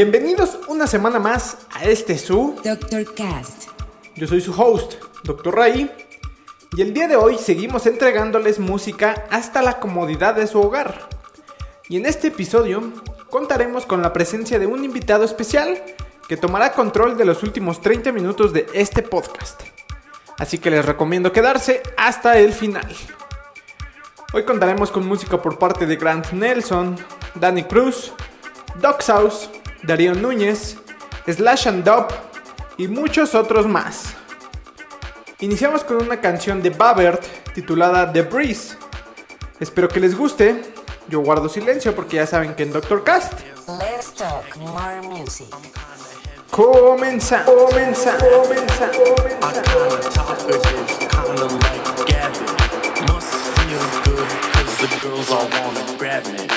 Bienvenidos una semana más a este su. Dr. Cast. Yo soy su host, Dr. Ray, y el día de hoy seguimos entregándoles música hasta la comodidad de su hogar. Y en este episodio contaremos con la presencia de un invitado especial que tomará control de los últimos 30 minutos de este podcast. Así que les recomiendo quedarse hasta el final. Hoy contaremos con música por parte de Grant Nelson, Danny Cruz, Doc House, Darío Núñez, Slash and Dub y muchos otros más. Iniciamos con una canción de Babert titulada The Breeze. Espero que les guste. Yo guardo silencio porque ya saben que en Doctor Cast Let's talk more music. comienza, comienza, comienza, I comienza.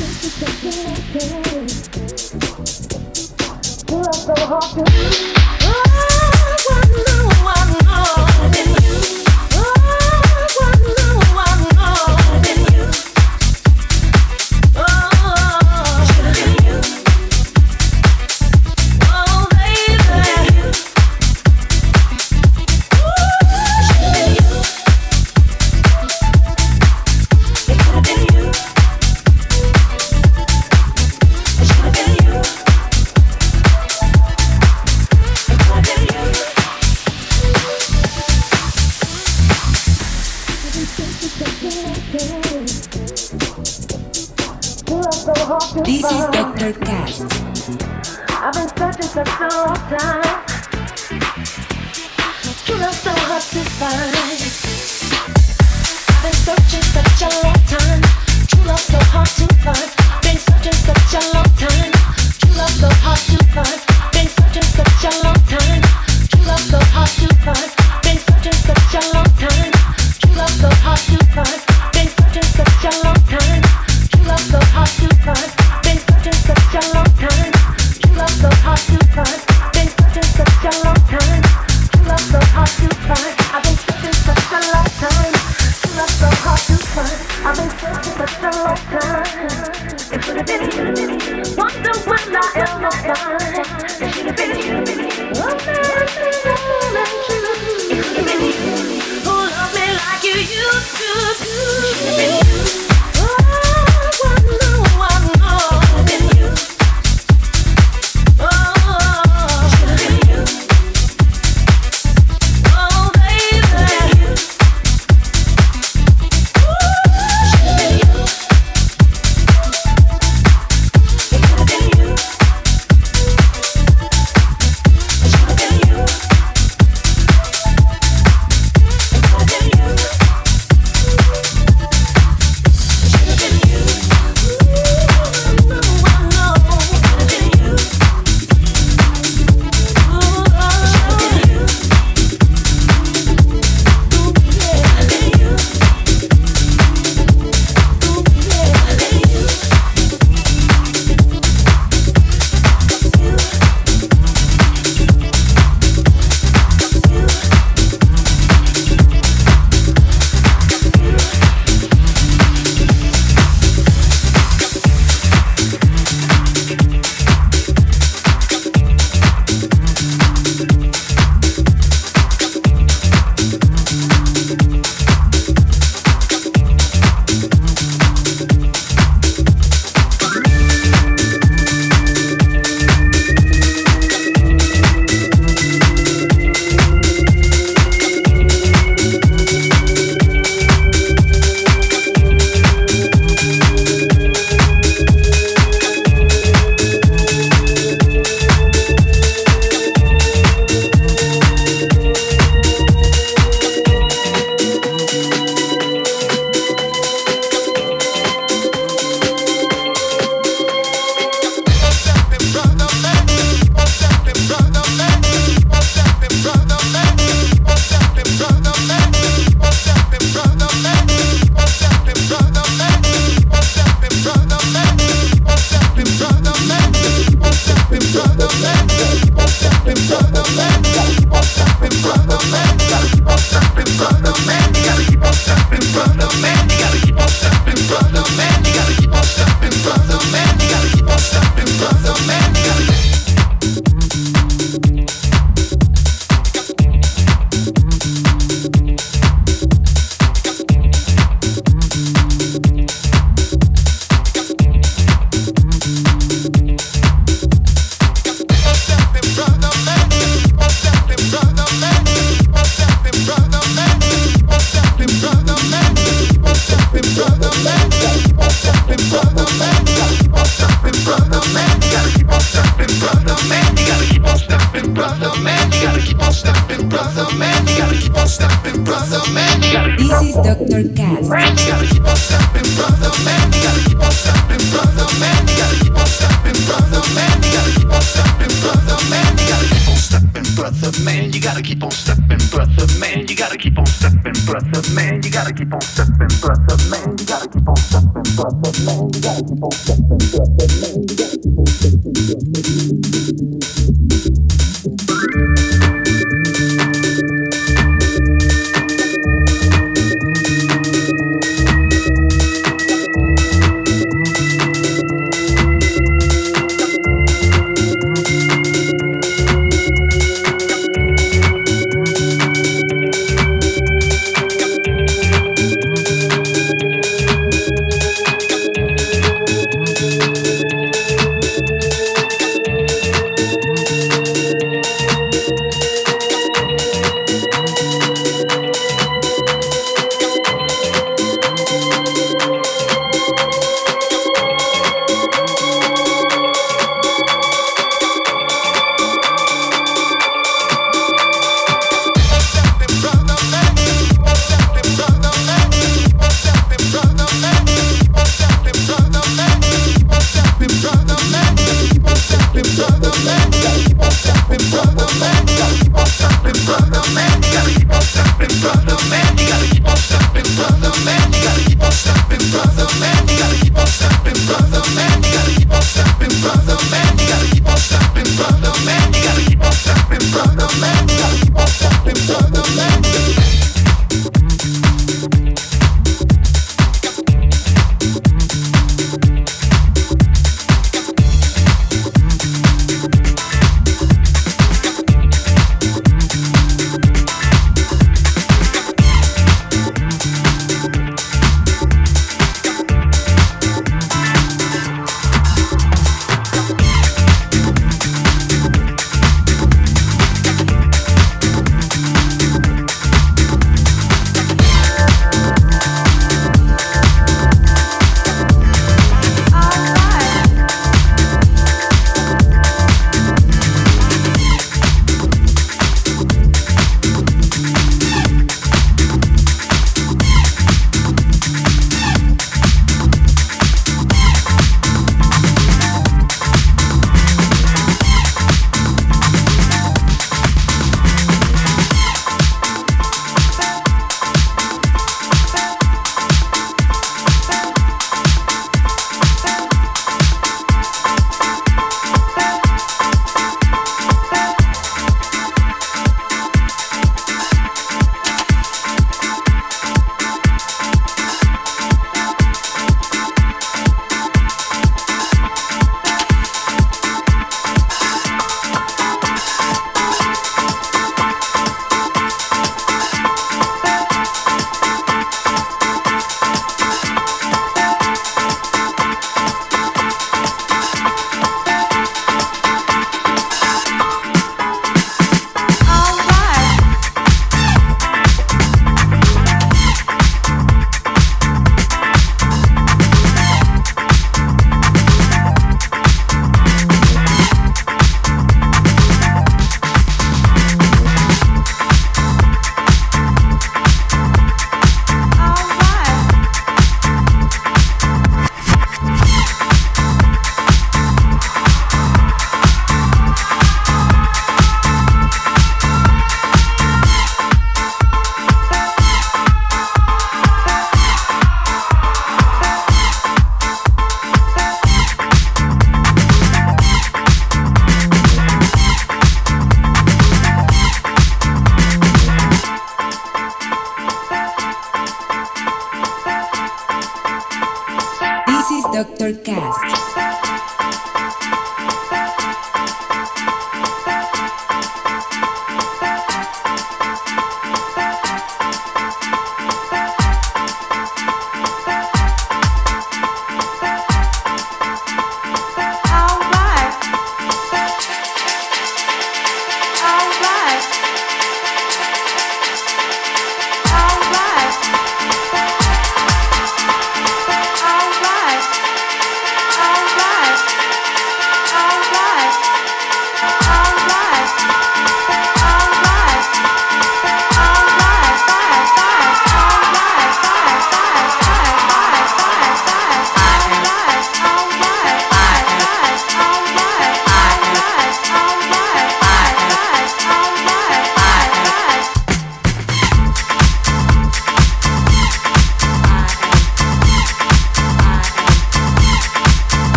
You are so hard to. Oh, I know. Gotta keep on stepping, brother man. Gotta keep on stepping, brother man. Gotta keep on stepping, brother man. Gotta keep on stepping, brother man. You gotta keep on stepping, brother man. You gotta keep on stepping, brother man. You gotta keep on stepping.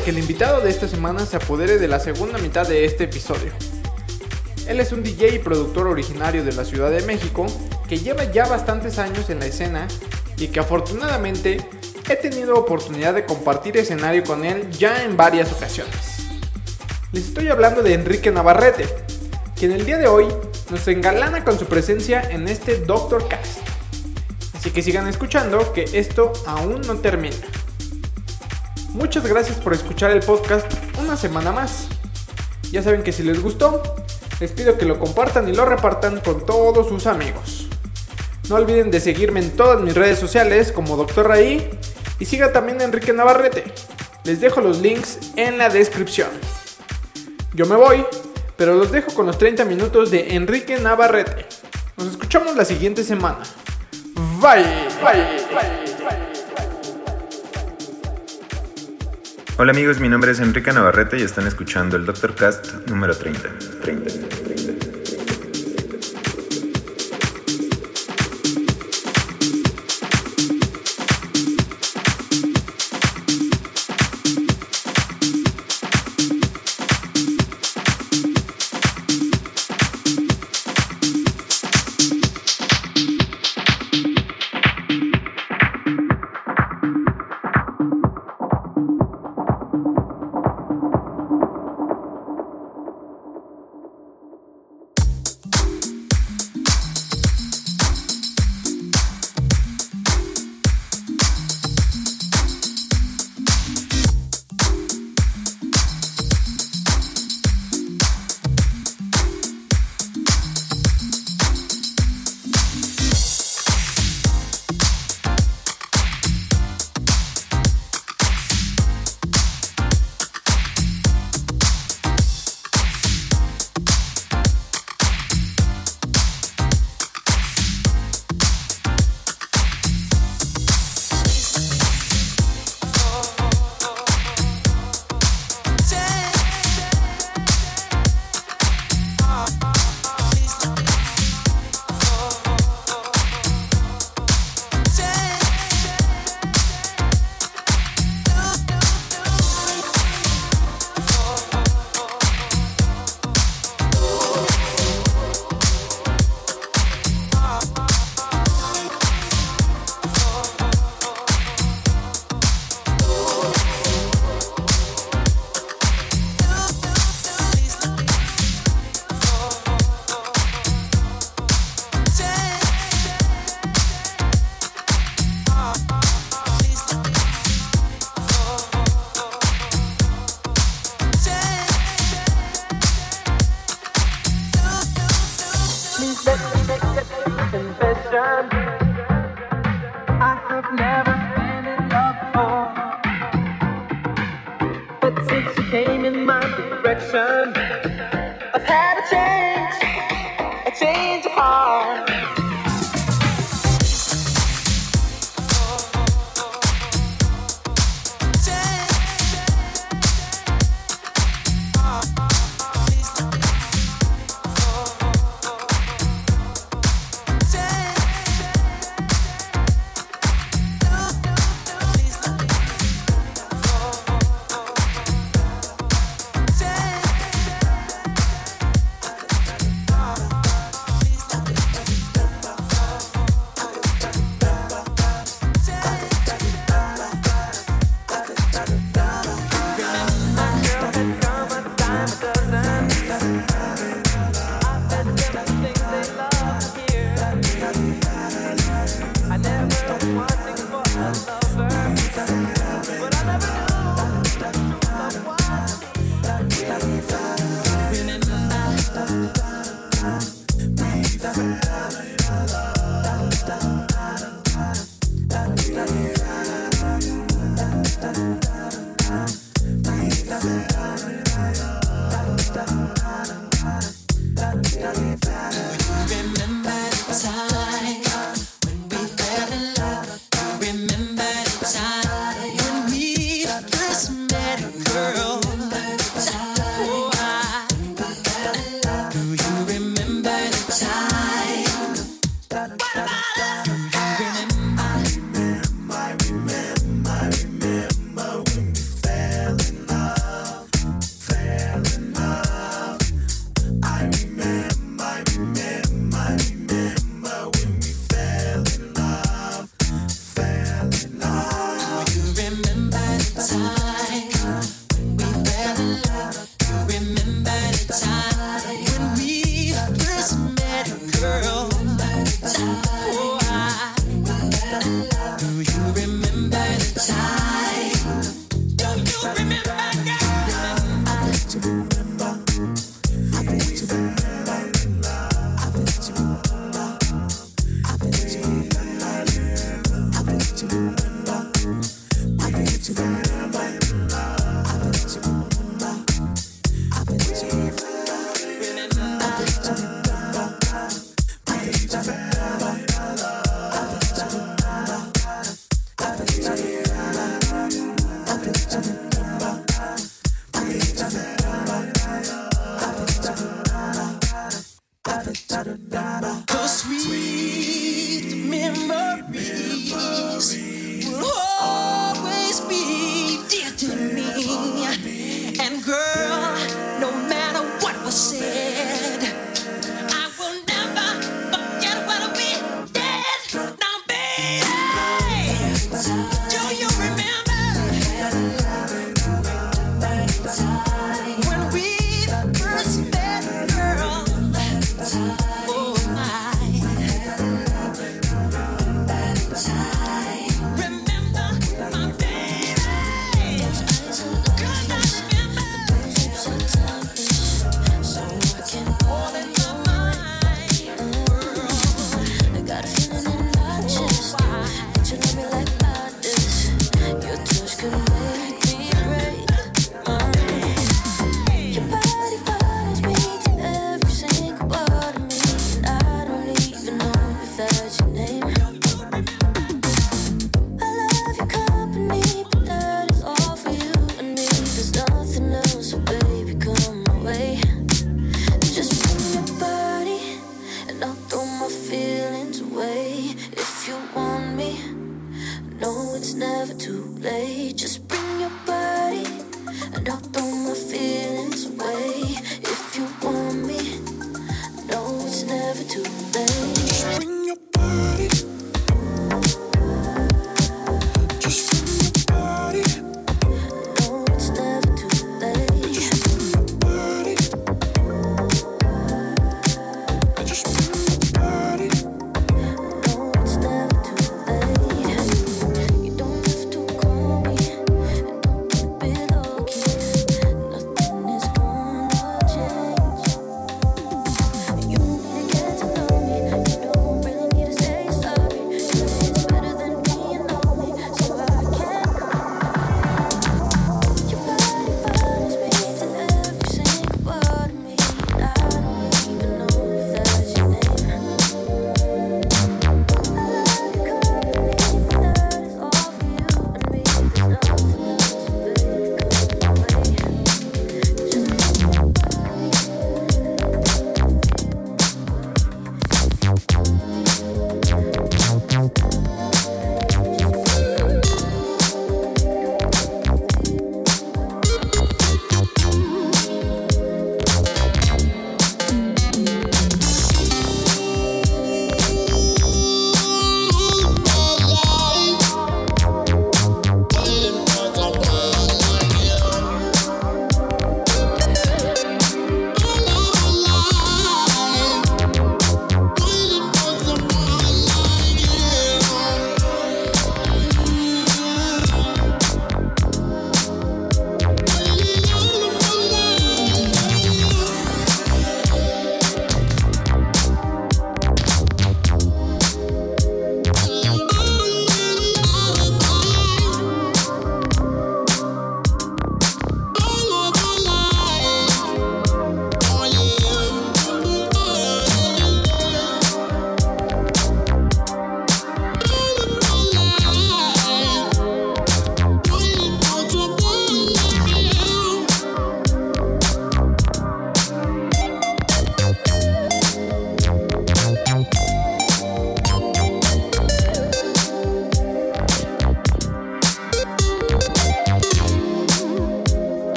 Que el invitado de esta semana se apodere de la segunda mitad de este episodio. Él es un DJ y productor originario de la Ciudad de México que lleva ya bastantes años en la escena y que afortunadamente he tenido oportunidad de compartir escenario con él ya en varias ocasiones. Les estoy hablando de Enrique Navarrete, quien el día de hoy nos engalana con su presencia en este Doctor Cast. Así que sigan escuchando que esto aún no termina. Muchas gracias por escuchar el podcast una semana más. Ya saben que si les gustó, les pido que lo compartan y lo repartan con todos sus amigos. No olviden de seguirme en todas mis redes sociales como Dr. Raí y siga también a Enrique Navarrete. Les dejo los links en la descripción. Yo me voy, pero los dejo con los 30 minutos de Enrique Navarrete. Nos escuchamos la siguiente semana. Bye. Bye. Hola amigos, mi nombre es Enrique Navarrete y están escuchando el Doctor Cast número 30. 30,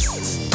Peace.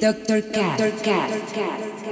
Dr. Cat. Cat.